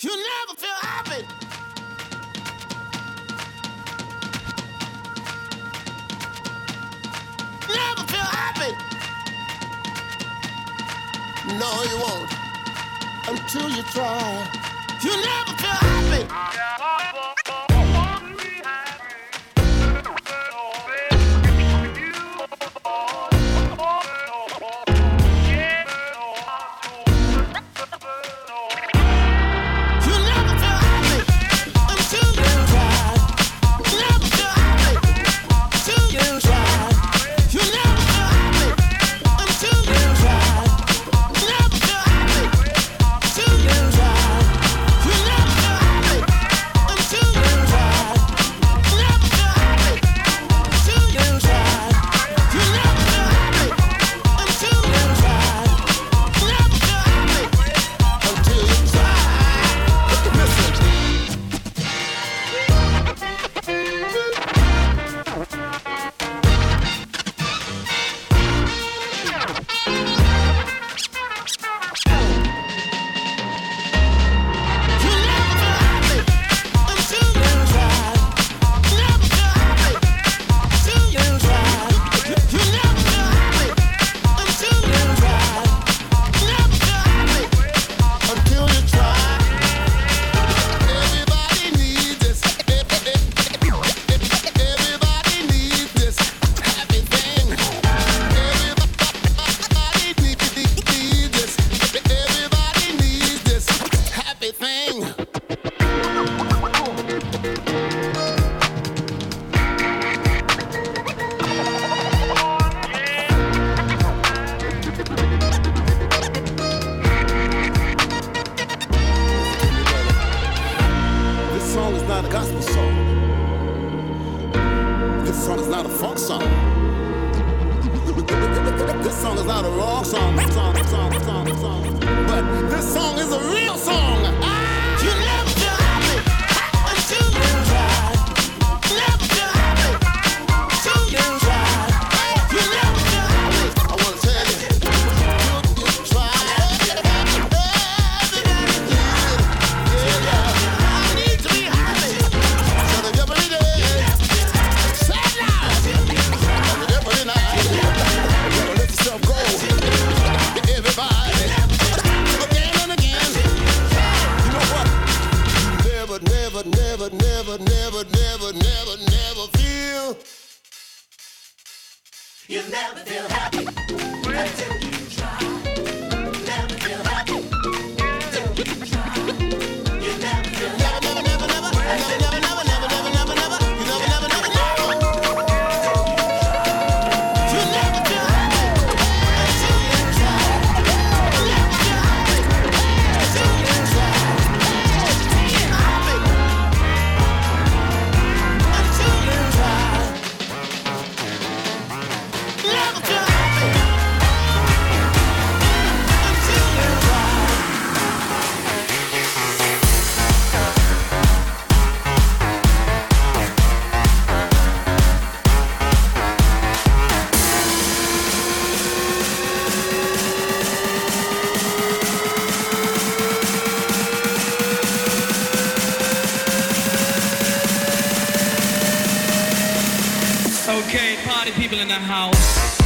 You never feel happy. Never feel happy. No, you won't until you try. You never feel happy. people in the house.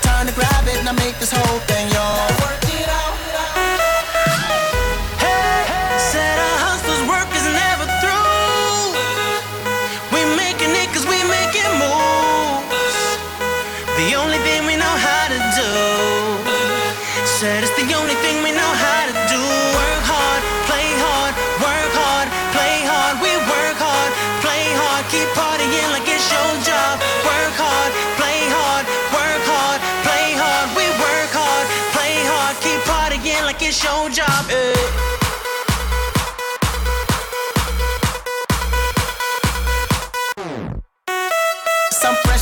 time to grab it, now make this whole thing yours. it's your job, eh?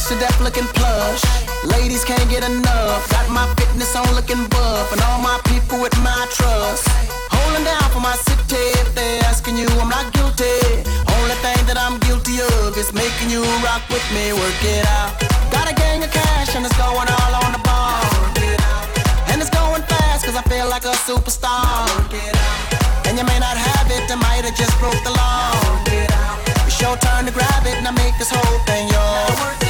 to death looking plush. Ladies can't get enough. Got my fitness on looking buff. And all my people with my trust. Holding down for my city. If they're asking you, I'm not guilty. Only thing that I'm guilty of is making you rock with me. Work it out. Got a gang of cash and it's going all on the cause I feel like a superstar. And you may not have it, I might have just broke the law. It's your turn to grab it, and I make this whole thing yours.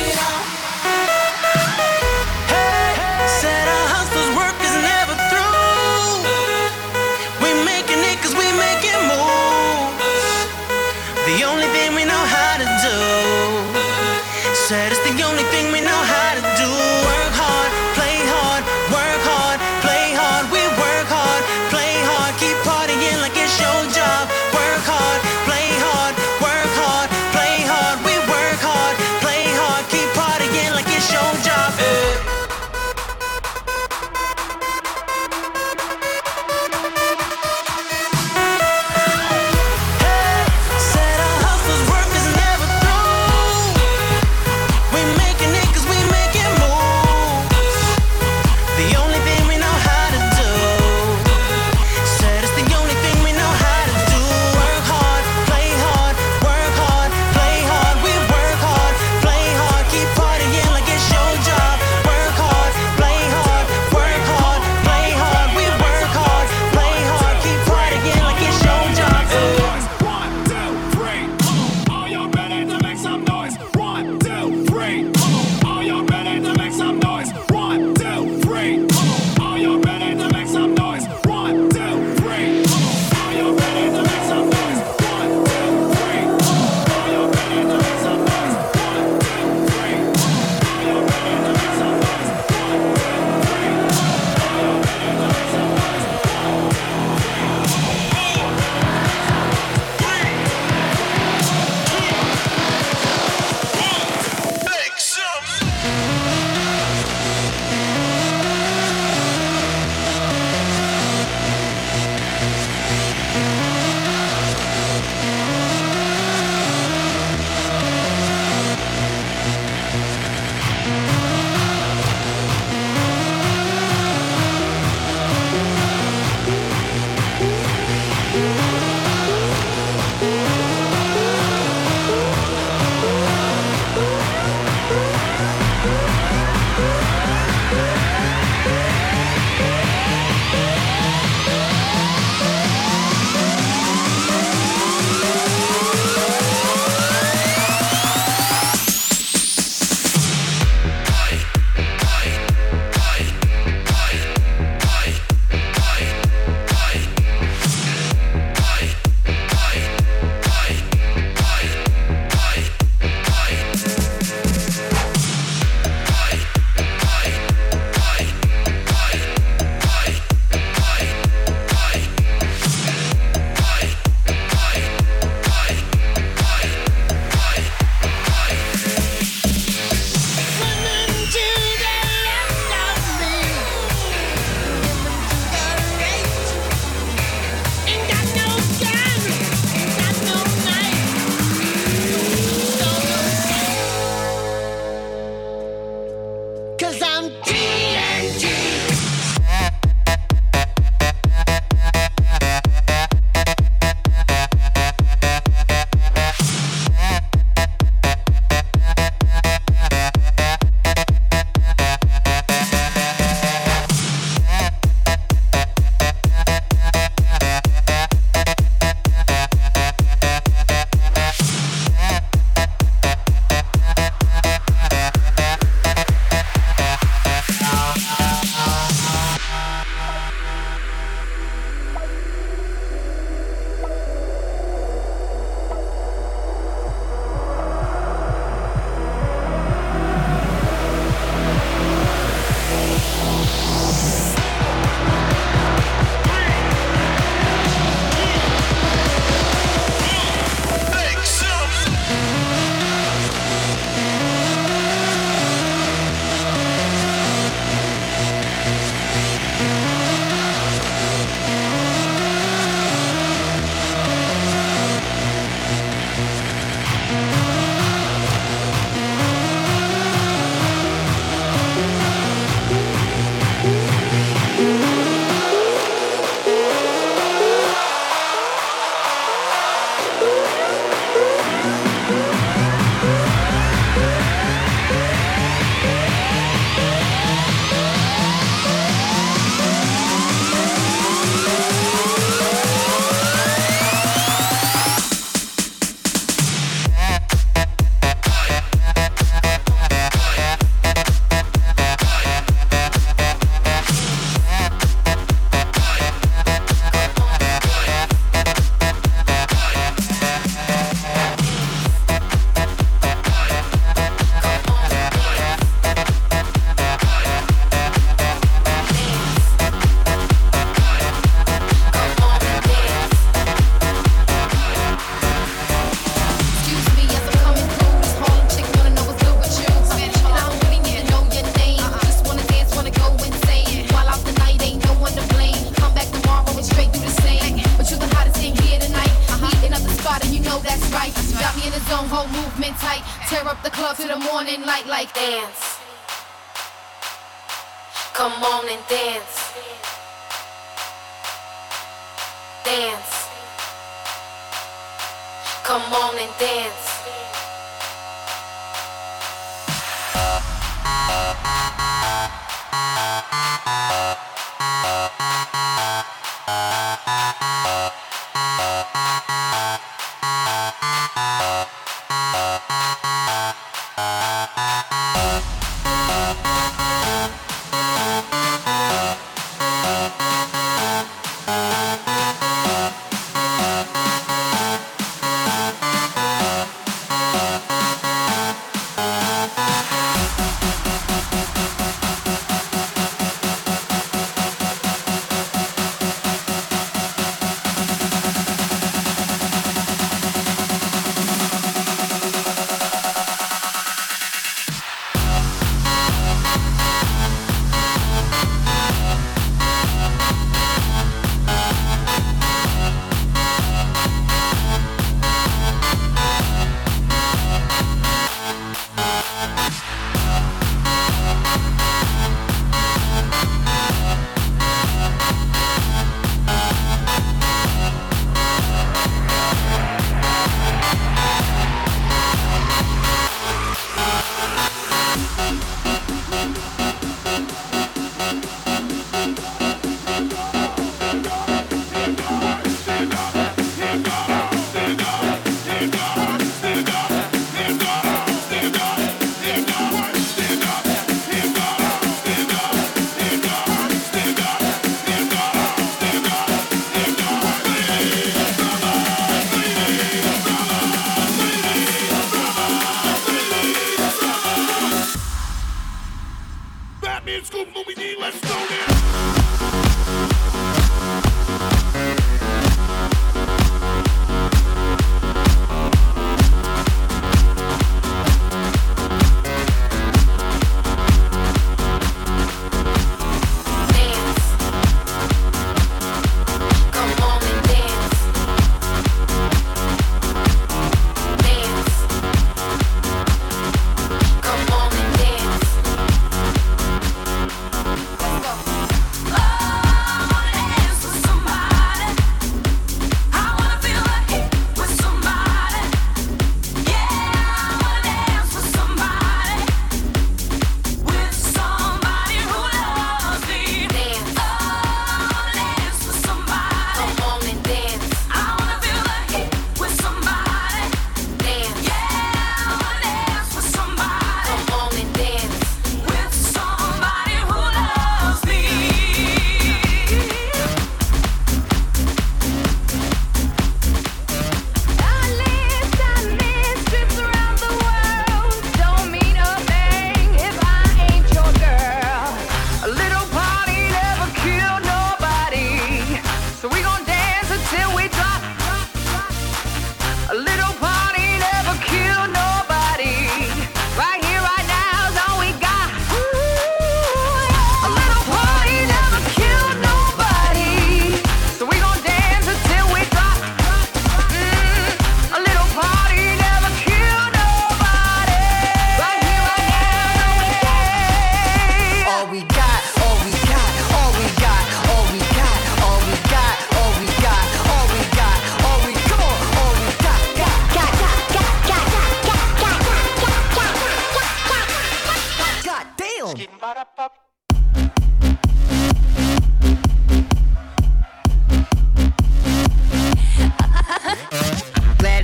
Glad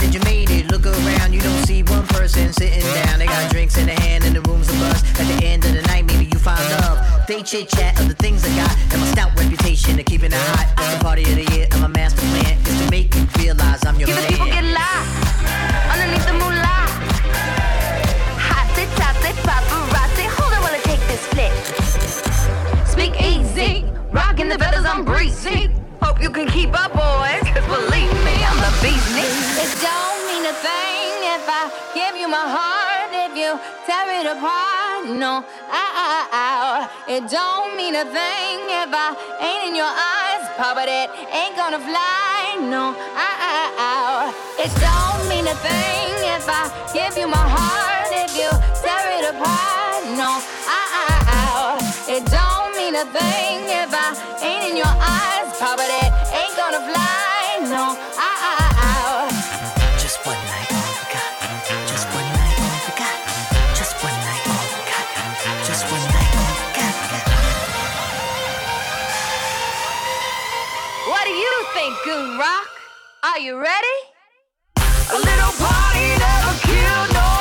that you made it. Look around, you don't see one person sitting down. They got drinks in their hand and the room's a buzz. At the end of the night, maybe you find love. They chit chat of the things I got and my stout reputation of keeping it hot. It's the party of the year and my master plan is to make you realize I'm your Give man. Rocking the feathers, I'm breezy. Hope you can keep up, boys. Cause believe me, I'm the beast. It don't mean a thing if I give you my heart, if you tear it apart. No, ow, ow, ow. It don't mean a thing if I ain't in your eyes, Papa, that ain't gonna fly. No, ow, ow. It don't mean a thing if I give you my heart, if you tear it apart. No, ow, ow. It don't mean a thing in your eyes, Papa, that ain't gonna fly. No, ow, ow, ow. Just one night, all we got. Just one night, all we got. Just one night, all we got. Just one night, all we got. What do you think, Goon Rock? Are you ready? A little party never killed nobody.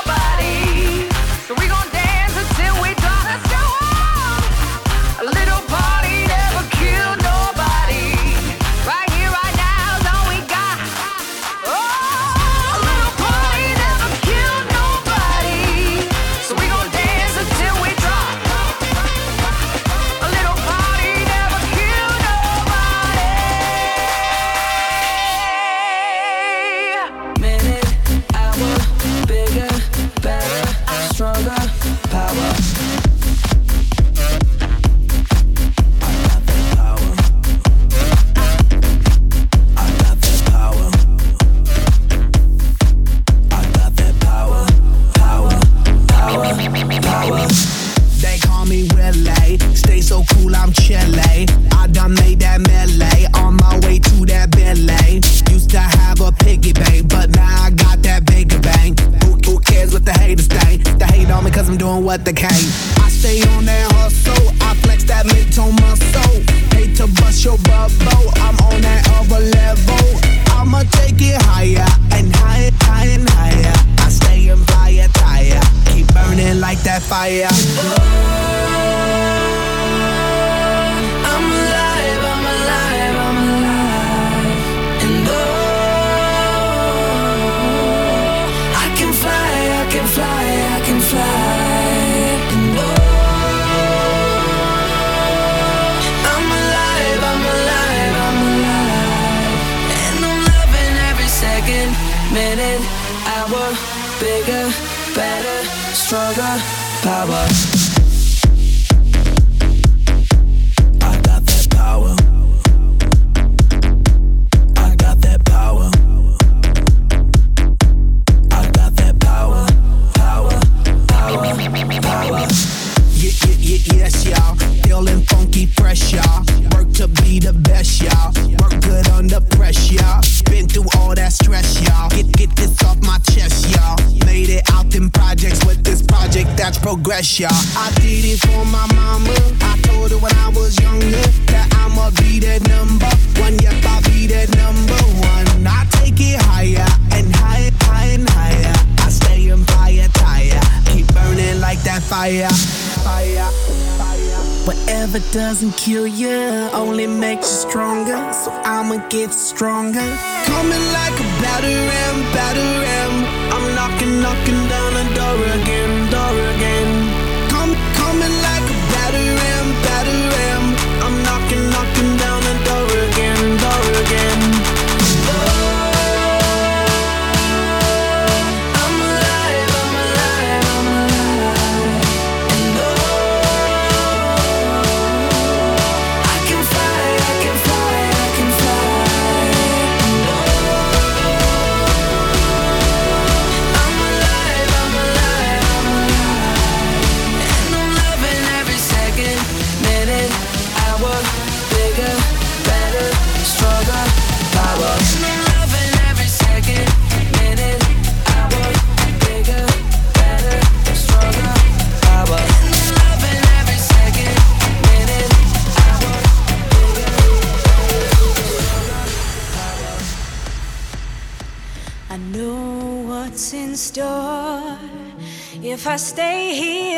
Progress, y'all. I did it for my mama. I told her when I was younger that I'ma be that number one. Yep, I'll be that number one. I take it higher and higher, higher and higher. I stay in fire tire. Keep burning like that fire. Fire. Whatever doesn't kill you only makes you stronger. So I'ma get stronger. Coming like a batter ram, batter. I'm knocking, knocking down the door again. If I stay here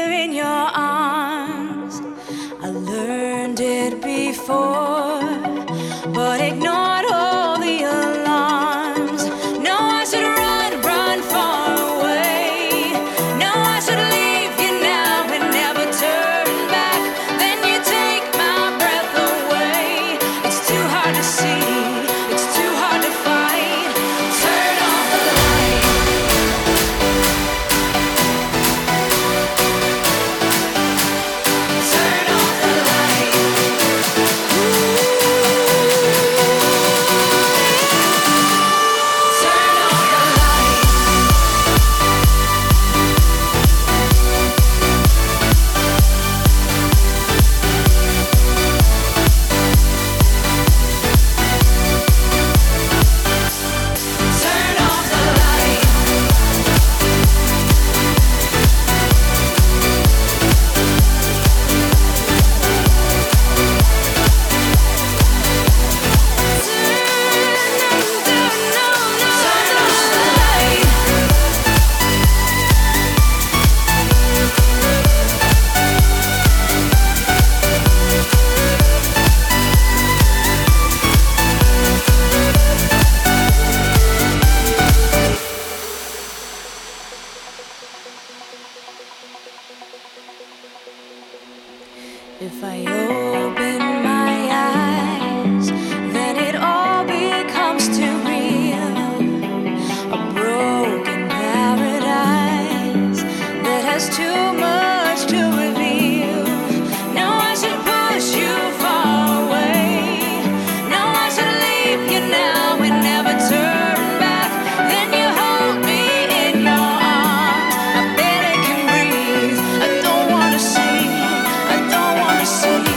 sweet.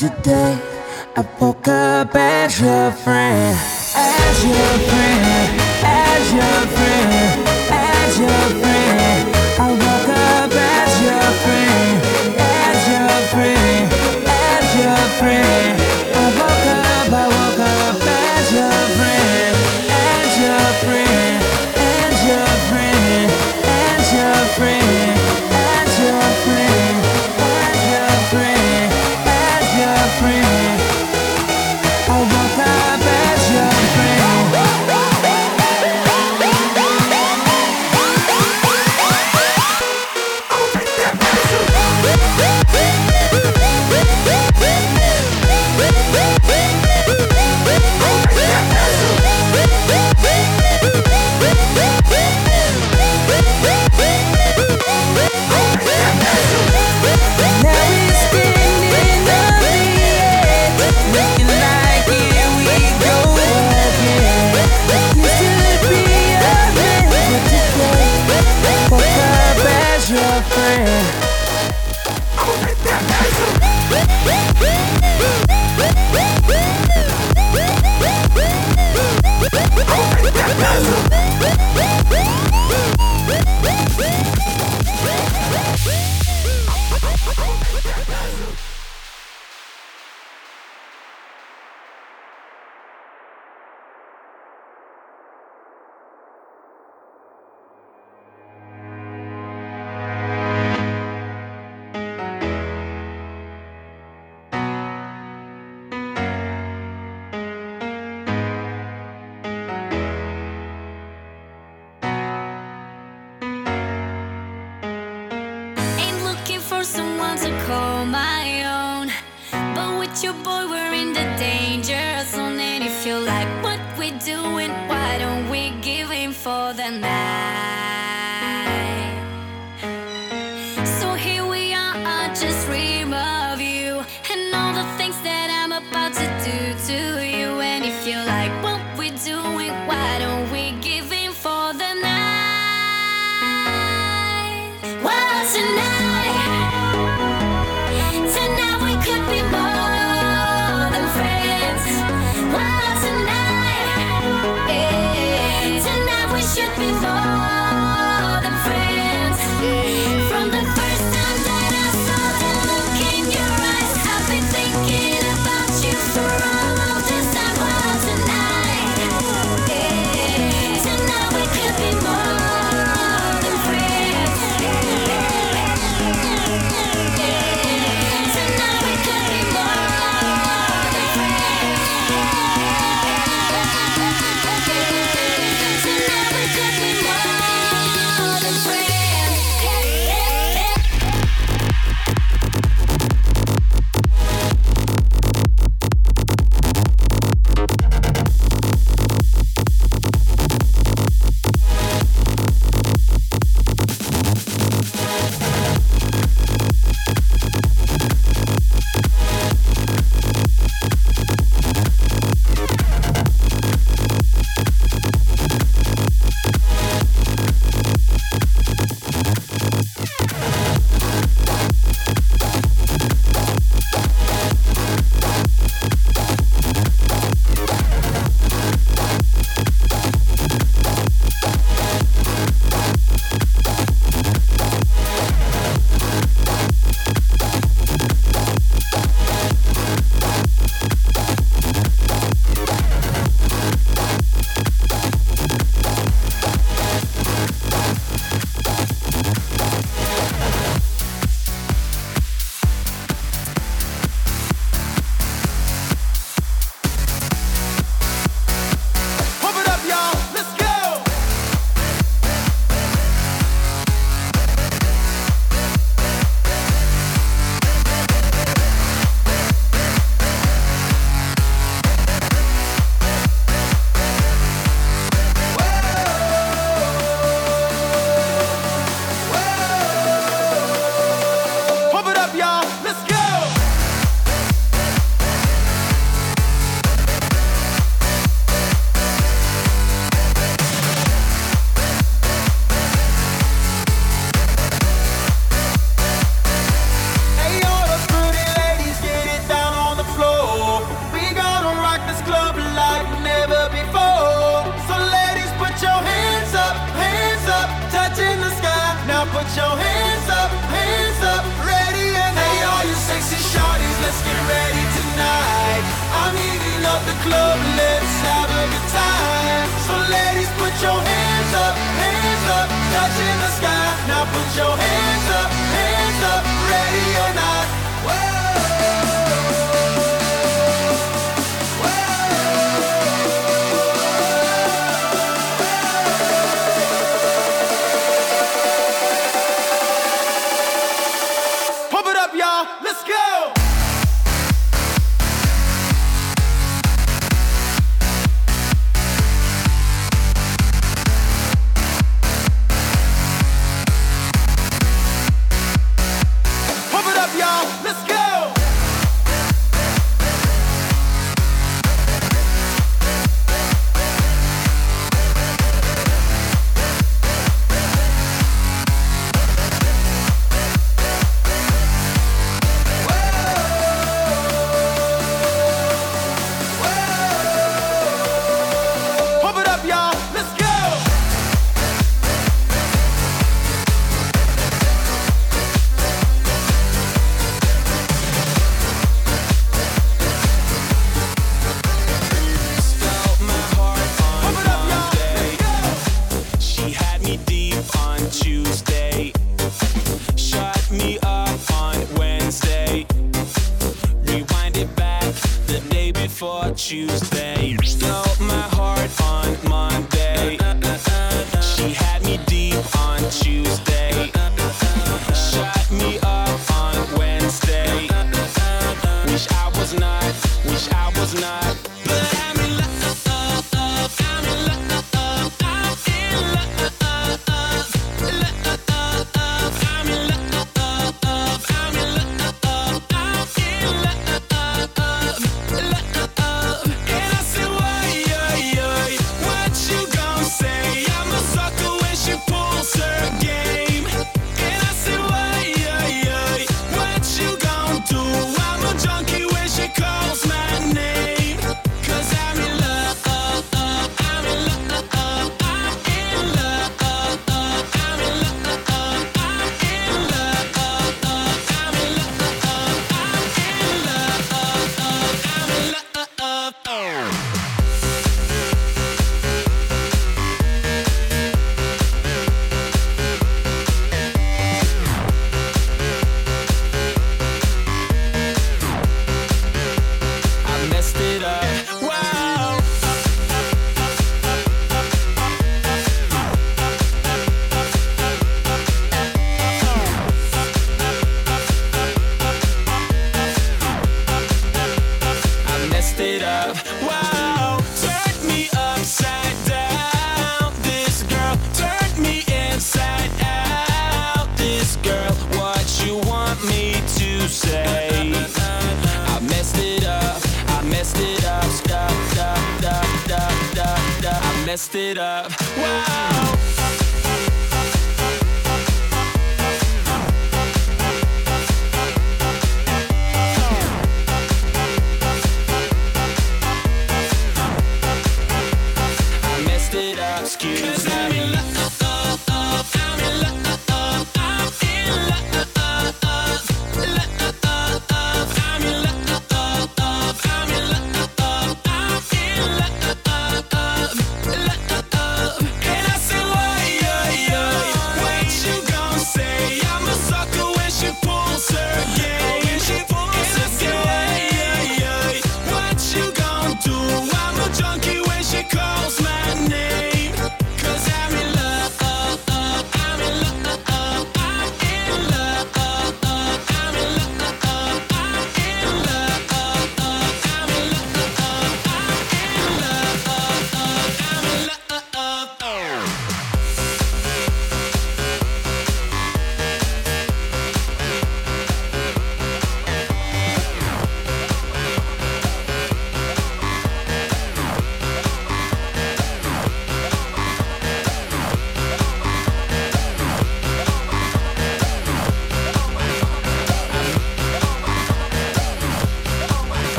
Today your hands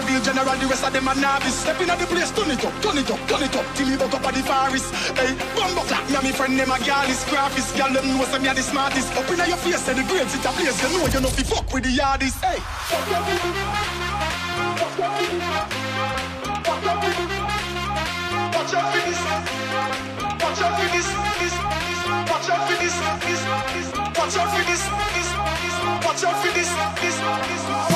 general, real general, the rest of them are novice. Stepping in at the place, turn it up, turn it up, turn it up, till me buck up at the forest. Hey, bumbo clap, me and me friend name a gal is graphist. Gal them know say me a the smartest. Up inna your face, say the grades it a place. You know you know fi fuck with the yardies. Hey. Watch out for this. Watch out for this. this. Watch out for this. this. Watch out for this. this. Watch out for this. this. this.